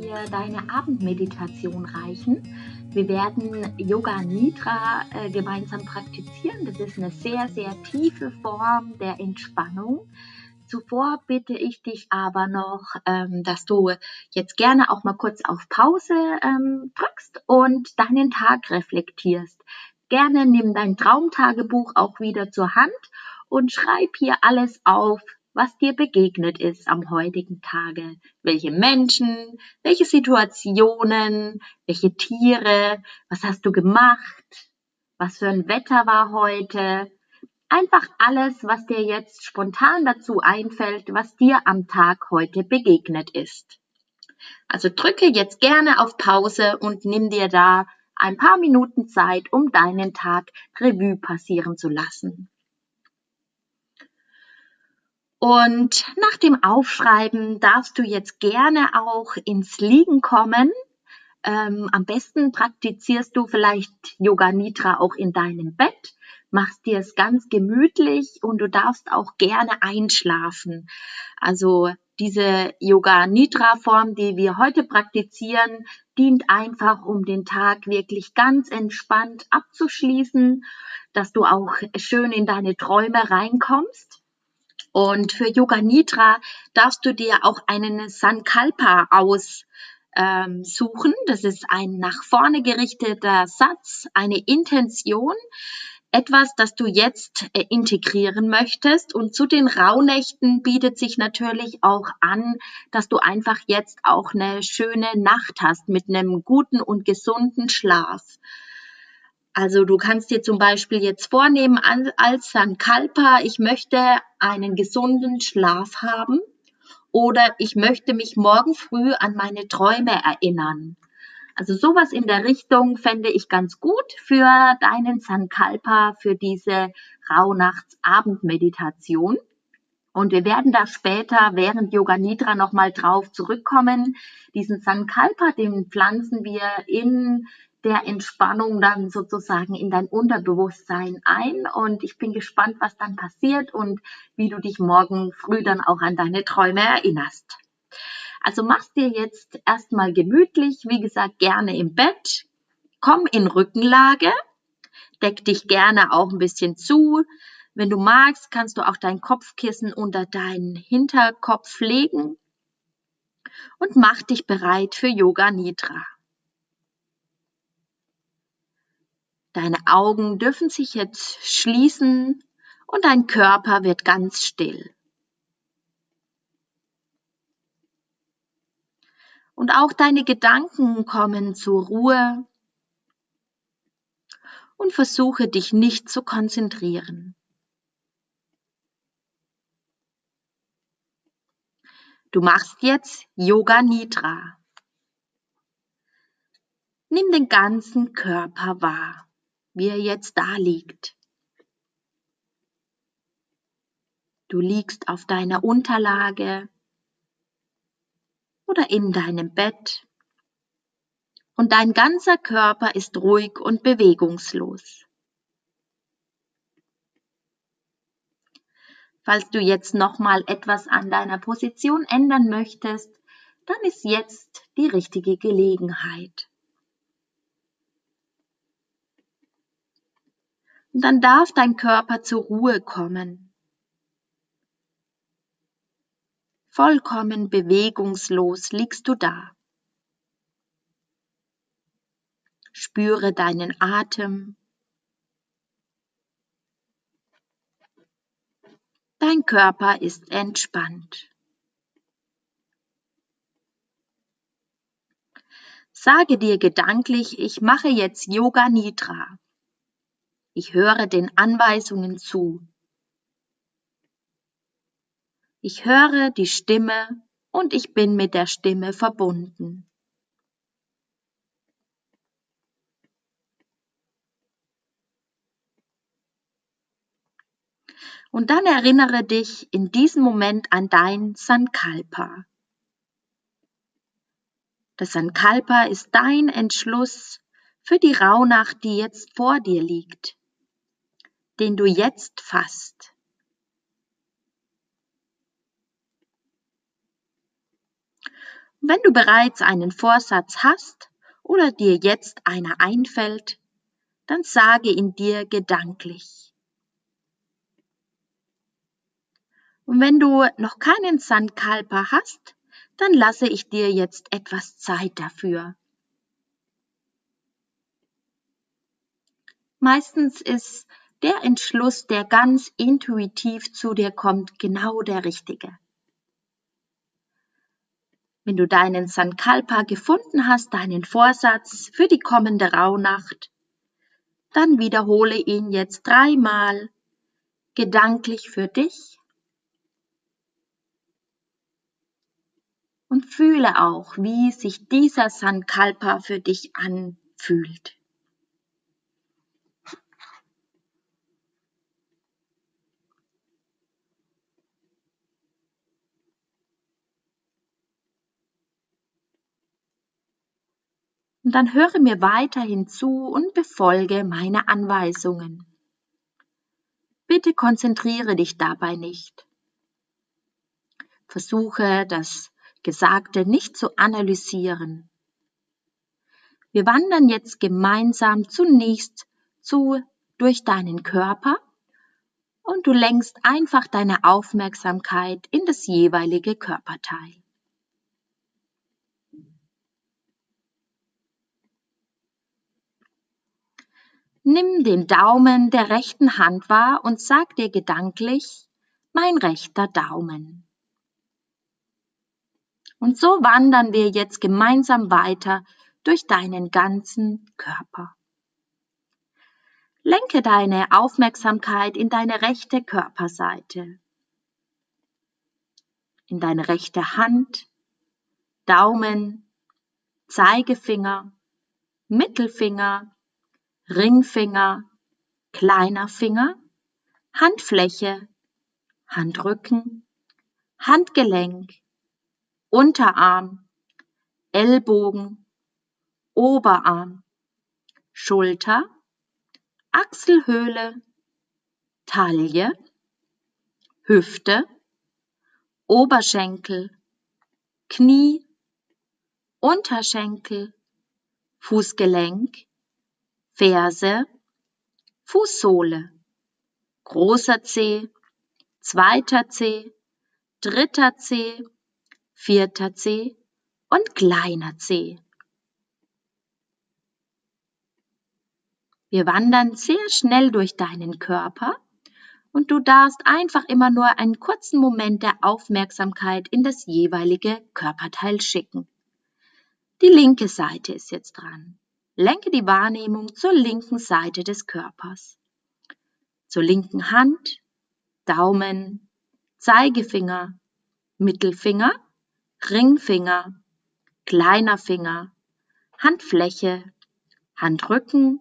dir deine Abendmeditation reichen. Wir werden Yoga Nidra äh, gemeinsam praktizieren. Das ist eine sehr, sehr tiefe Form der Entspannung. Zuvor bitte ich dich aber noch, ähm, dass du jetzt gerne auch mal kurz auf Pause ähm, drückst und deinen Tag reflektierst. Gerne nimm dein Traumtagebuch auch wieder zur Hand und schreib hier alles auf, was dir begegnet ist am heutigen Tage. Welche Menschen, welche Situationen, welche Tiere, was hast du gemacht, was für ein Wetter war heute. Einfach alles, was dir jetzt spontan dazu einfällt, was dir am Tag heute begegnet ist. Also drücke jetzt gerne auf Pause und nimm dir da ein paar Minuten Zeit, um deinen Tag Revue passieren zu lassen. Und nach dem Aufschreiben darfst du jetzt gerne auch ins Liegen kommen. Ähm, am besten praktizierst du vielleicht Yoga Nidra auch in deinem Bett, machst dir es ganz gemütlich und du darfst auch gerne einschlafen. Also diese Yoga Nidra Form, die wir heute praktizieren, dient einfach, um den Tag wirklich ganz entspannt abzuschließen, dass du auch schön in deine Träume reinkommst. Und für Yoga Nidra darfst du dir auch einen Sankalpa aussuchen. Ähm, das ist ein nach vorne gerichteter Satz, eine Intention, etwas, das du jetzt äh, integrieren möchtest. Und zu den Rauhnächten bietet sich natürlich auch an, dass du einfach jetzt auch eine schöne Nacht hast mit einem guten und gesunden Schlaf. Also du kannst dir zum Beispiel jetzt vornehmen als Sankalpa, ich möchte einen gesunden Schlaf haben oder ich möchte mich morgen früh an meine Träume erinnern. Also sowas in der Richtung fände ich ganz gut für deinen Sankalpa, für diese Rauhnachtsabendmeditation. Und wir werden da später während Yoga Nidra nochmal drauf zurückkommen. Diesen Sankalpa, den pflanzen wir in der Entspannung dann sozusagen in dein Unterbewusstsein ein. Und ich bin gespannt, was dann passiert und wie du dich morgen früh dann auch an deine Träume erinnerst. Also mach's dir jetzt erstmal gemütlich, wie gesagt, gerne im Bett. Komm in Rückenlage, deck dich gerne auch ein bisschen zu. Wenn du magst, kannst du auch dein Kopfkissen unter deinen Hinterkopf legen und mach dich bereit für Yoga Nidra. Deine Augen dürfen sich jetzt schließen und dein Körper wird ganz still. Und auch deine Gedanken kommen zur Ruhe und versuche dich nicht zu konzentrieren. Du machst jetzt Yoga Nidra. Nimm den ganzen Körper wahr wie er jetzt da liegt. Du liegst auf deiner Unterlage oder in deinem Bett und dein ganzer Körper ist ruhig und bewegungslos. Falls du jetzt nochmal etwas an deiner Position ändern möchtest, dann ist jetzt die richtige Gelegenheit. Und dann darf dein Körper zur Ruhe kommen. Vollkommen bewegungslos liegst du da. Spüre deinen Atem. Dein Körper ist entspannt. Sage dir gedanklich, ich mache jetzt Yoga Nidra. Ich höre den Anweisungen zu. Ich höre die Stimme und ich bin mit der Stimme verbunden. Und dann erinnere dich in diesem Moment an dein Sankalpa. Das Sankalpa ist dein Entschluss für die Rauhnacht, die jetzt vor dir liegt den du jetzt fasst. Wenn du bereits einen Vorsatz hast oder dir jetzt einer einfällt, dann sage ihn dir gedanklich. Und wenn du noch keinen Sankalpa hast, dann lasse ich dir jetzt etwas Zeit dafür. Meistens ist der Entschluss, der ganz intuitiv zu dir kommt, genau der richtige. Wenn du deinen Sankalpa gefunden hast, deinen Vorsatz für die kommende Rauhnacht, dann wiederhole ihn jetzt dreimal gedanklich für dich und fühle auch, wie sich dieser Sankalpa für dich anfühlt. Und dann höre mir weiterhin zu und befolge meine Anweisungen. Bitte konzentriere dich dabei nicht. Versuche das Gesagte nicht zu analysieren. Wir wandern jetzt gemeinsam zunächst zu durch deinen Körper und du lenkst einfach deine Aufmerksamkeit in das jeweilige Körperteil. Nimm den Daumen der rechten Hand wahr und sag dir gedanklich, mein rechter Daumen. Und so wandern wir jetzt gemeinsam weiter durch deinen ganzen Körper. Lenke deine Aufmerksamkeit in deine rechte Körperseite, in deine rechte Hand, Daumen, Zeigefinger, Mittelfinger, Ringfinger, kleiner Finger, Handfläche, Handrücken, Handgelenk, Unterarm, Ellbogen, Oberarm, Schulter, Achselhöhle, Taille, Hüfte, Oberschenkel, Knie, Unterschenkel, Fußgelenk, Ferse, Fußsohle, großer Zeh, zweiter Zeh, dritter Zeh, vierter Zeh und kleiner Zeh. Wir wandern sehr schnell durch deinen Körper und du darfst einfach immer nur einen kurzen Moment der Aufmerksamkeit in das jeweilige Körperteil schicken. Die linke Seite ist jetzt dran. Lenke die Wahrnehmung zur linken Seite des Körpers. Zur linken Hand, Daumen, Zeigefinger, Mittelfinger, Ringfinger, kleiner Finger, Handfläche, Handrücken,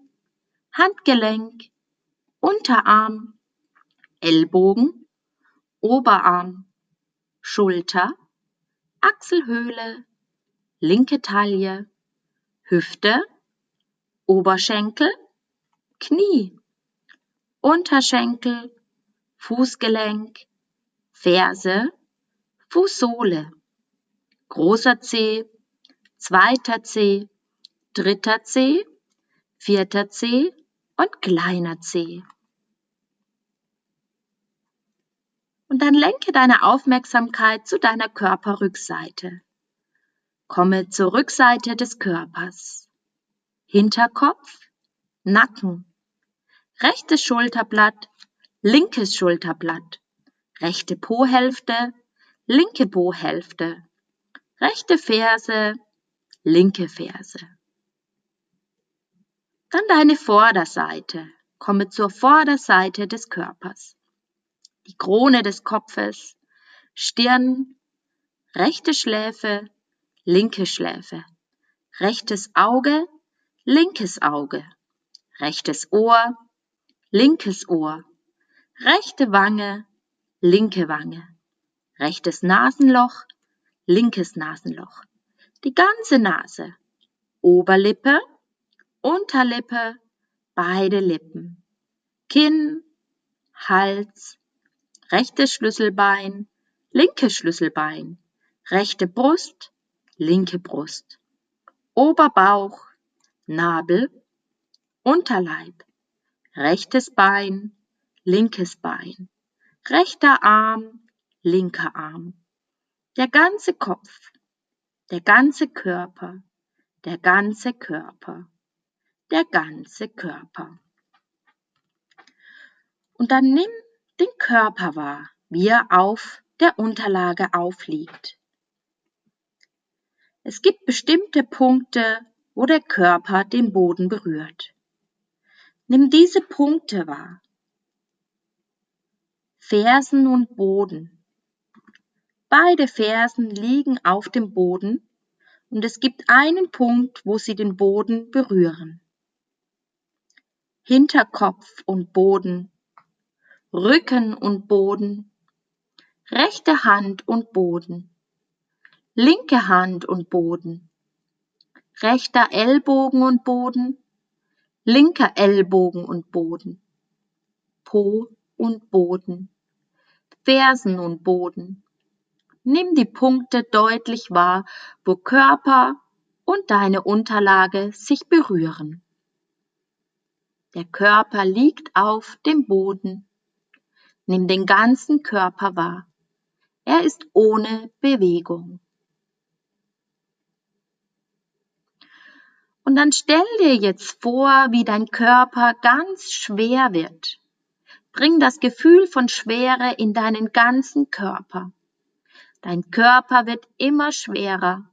Handgelenk, Unterarm, Ellbogen, Oberarm, Schulter, Achselhöhle, linke Taille, Hüfte, Oberschenkel, Knie, Unterschenkel, Fußgelenk, Ferse, Fußsohle, großer Zeh, zweiter Zeh, dritter Zeh, vierter Zeh und kleiner Zeh. Und dann lenke deine Aufmerksamkeit zu deiner Körperrückseite. Komme zur Rückseite des Körpers. Hinterkopf, Nacken, rechtes Schulterblatt, linkes Schulterblatt, rechte Po-Hälfte, linke Po-Hälfte, rechte Ferse, linke Ferse. Dann deine Vorderseite. Komme zur Vorderseite des Körpers. Die Krone des Kopfes, Stirn, rechte Schläfe, linke Schläfe, rechtes Auge, linkes Auge, rechtes Ohr, linkes Ohr, rechte Wange, linke Wange, rechtes Nasenloch, linkes Nasenloch, die ganze Nase, Oberlippe, Unterlippe, beide Lippen, Kinn, Hals, rechtes Schlüsselbein, linkes Schlüsselbein, rechte Brust, linke Brust, Oberbauch, Nabel, Unterleib, rechtes Bein, linkes Bein, rechter Arm, linker Arm, der ganze Kopf, der ganze Körper, der ganze Körper, der ganze Körper. Und dann nimm den Körper wahr, wie er auf der Unterlage aufliegt. Es gibt bestimmte Punkte, wo der Körper den Boden berührt. Nimm diese Punkte wahr. Fersen und Boden. Beide Fersen liegen auf dem Boden und es gibt einen Punkt, wo sie den Boden berühren. Hinterkopf und Boden, Rücken und Boden, rechte Hand und Boden, linke Hand und Boden, rechter Ellbogen und Boden, linker Ellbogen und Boden, Po und Boden, Fersen und Boden. Nimm die Punkte deutlich wahr, wo Körper und deine Unterlage sich berühren. Der Körper liegt auf dem Boden. Nimm den ganzen Körper wahr. Er ist ohne Bewegung. Und dann stell dir jetzt vor, wie dein Körper ganz schwer wird. Bring das Gefühl von Schwere in deinen ganzen Körper. Dein Körper wird immer schwerer.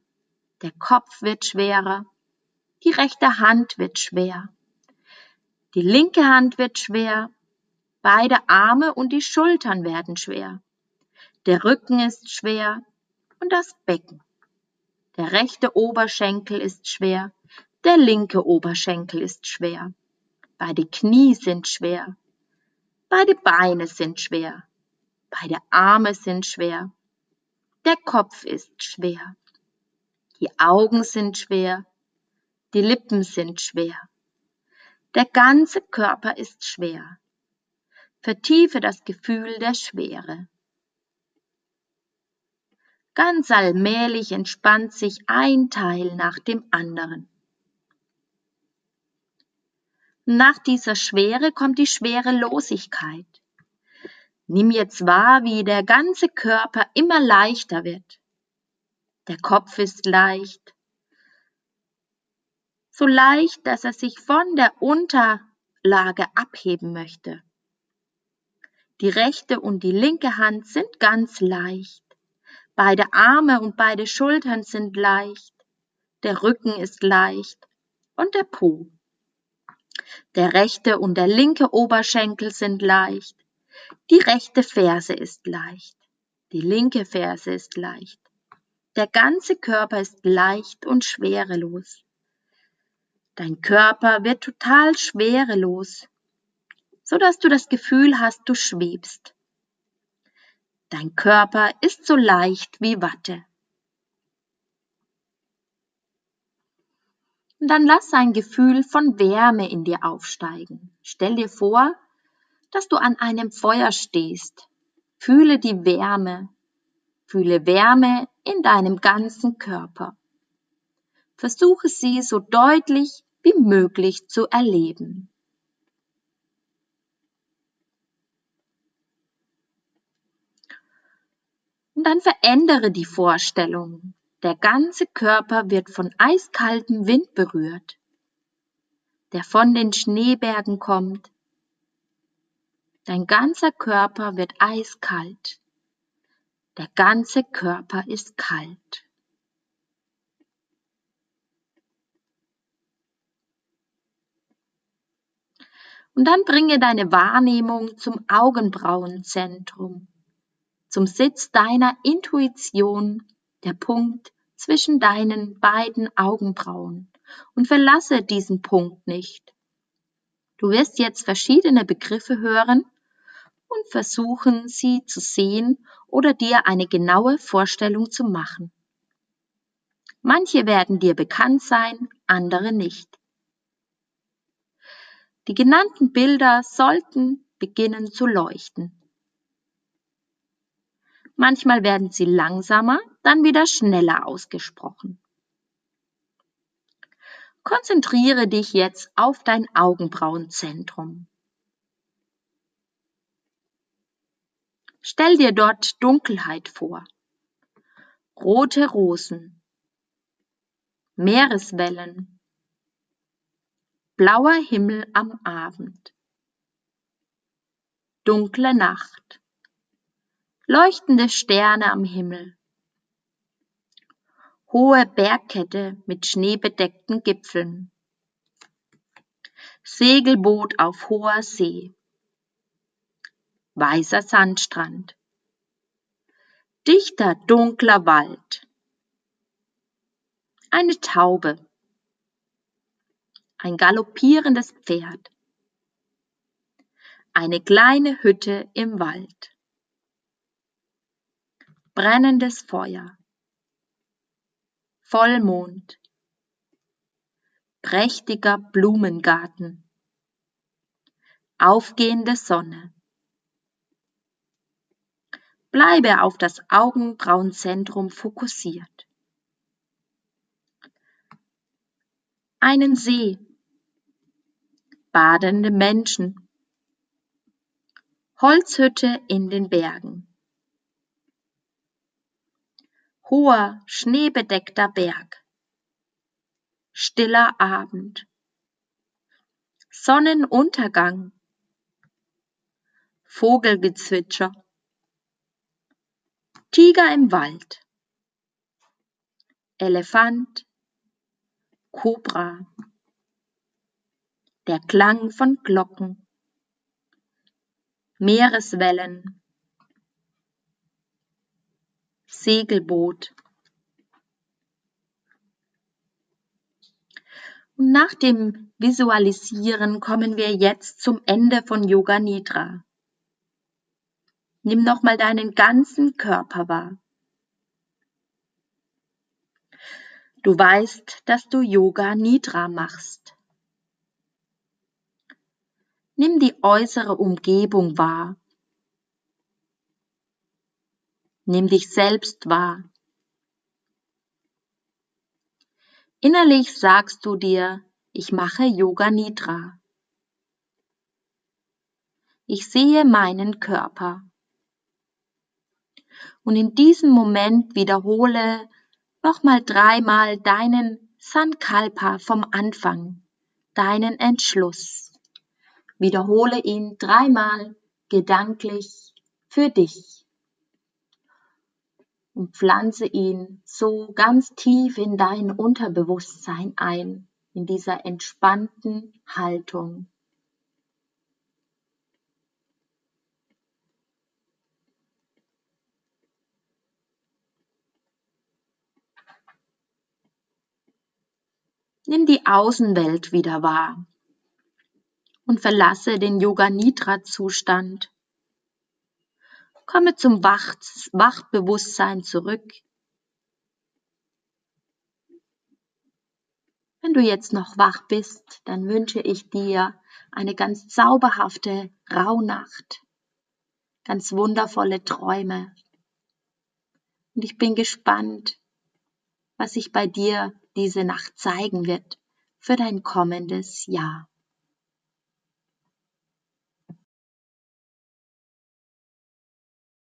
Der Kopf wird schwerer. Die rechte Hand wird schwer. Die linke Hand wird schwer. Beide Arme und die Schultern werden schwer. Der Rücken ist schwer und das Becken. Der rechte Oberschenkel ist schwer. Der linke Oberschenkel ist schwer. Beide Knie sind schwer. Beide Beine sind schwer. Beide Arme sind schwer. Der Kopf ist schwer. Die Augen sind schwer. Die Lippen sind schwer. Der ganze Körper ist schwer. Vertiefe das Gefühl der Schwere. Ganz allmählich entspannt sich ein Teil nach dem anderen. Nach dieser Schwere kommt die Schwerelosigkeit. Nimm jetzt wahr, wie der ganze Körper immer leichter wird. Der Kopf ist leicht, so leicht, dass er sich von der Unterlage abheben möchte. Die rechte und die linke Hand sind ganz leicht. Beide Arme und beide Schultern sind leicht. Der Rücken ist leicht und der Po. Der rechte und der linke Oberschenkel sind leicht. Die rechte Ferse ist leicht. Die linke Ferse ist leicht. Der ganze Körper ist leicht und schwerelos. Dein Körper wird total schwerelos, so dass du das Gefühl hast, du schwebst. Dein Körper ist so leicht wie Watte. Und dann lass ein Gefühl von Wärme in dir aufsteigen. Stell dir vor, dass du an einem Feuer stehst. Fühle die Wärme. Fühle Wärme in deinem ganzen Körper. Versuche sie so deutlich wie möglich zu erleben. Und dann verändere die Vorstellung. Der ganze Körper wird von eiskaltem Wind berührt, der von den Schneebergen kommt. Dein ganzer Körper wird eiskalt. Der ganze Körper ist kalt. Und dann bringe deine Wahrnehmung zum Augenbrauenzentrum, zum Sitz deiner Intuition der Punkt zwischen deinen beiden Augenbrauen und verlasse diesen Punkt nicht. Du wirst jetzt verschiedene Begriffe hören und versuchen, sie zu sehen oder dir eine genaue Vorstellung zu machen. Manche werden dir bekannt sein, andere nicht. Die genannten Bilder sollten beginnen zu leuchten. Manchmal werden sie langsamer, dann wieder schneller ausgesprochen. Konzentriere dich jetzt auf dein Augenbrauenzentrum. Stell dir dort Dunkelheit vor. Rote Rosen. Meereswellen. Blauer Himmel am Abend. Dunkle Nacht. Leuchtende Sterne am Himmel. Hohe Bergkette mit schneebedeckten Gipfeln. Segelboot auf hoher See. Weißer Sandstrand. Dichter dunkler Wald. Eine Taube. Ein galoppierendes Pferd. Eine kleine Hütte im Wald. Brennendes Feuer. Vollmond. Prächtiger Blumengarten. Aufgehende Sonne. Bleibe auf das Augenbrauenzentrum fokussiert. Einen See. Badende Menschen. Holzhütte in den Bergen hoher, schneebedeckter Berg. Stiller Abend. Sonnenuntergang. Vogelgezwitscher. Tiger im Wald. Elefant. Kobra. Der Klang von Glocken. Meereswellen. Segelboot. Und nach dem Visualisieren kommen wir jetzt zum Ende von Yoga Nidra. Nimm nochmal deinen ganzen Körper wahr. Du weißt, dass du Yoga Nidra machst. Nimm die äußere Umgebung wahr. Nimm dich selbst wahr. Innerlich sagst du dir, ich mache Yoga Nidra. Ich sehe meinen Körper. Und in diesem Moment wiederhole nochmal dreimal deinen Sankalpa vom Anfang, deinen Entschluss. Wiederhole ihn dreimal gedanklich für dich und pflanze ihn so ganz tief in dein Unterbewusstsein ein, in dieser entspannten Haltung. Nimm die Außenwelt wieder wahr und verlasse den Yoga Nidra Zustand Komme zum Wach Wachbewusstsein zurück. Wenn du jetzt noch wach bist, dann wünsche ich dir eine ganz zauberhafte Rauhnacht, ganz wundervolle Träume. Und ich bin gespannt, was sich bei dir diese Nacht zeigen wird für dein kommendes Jahr.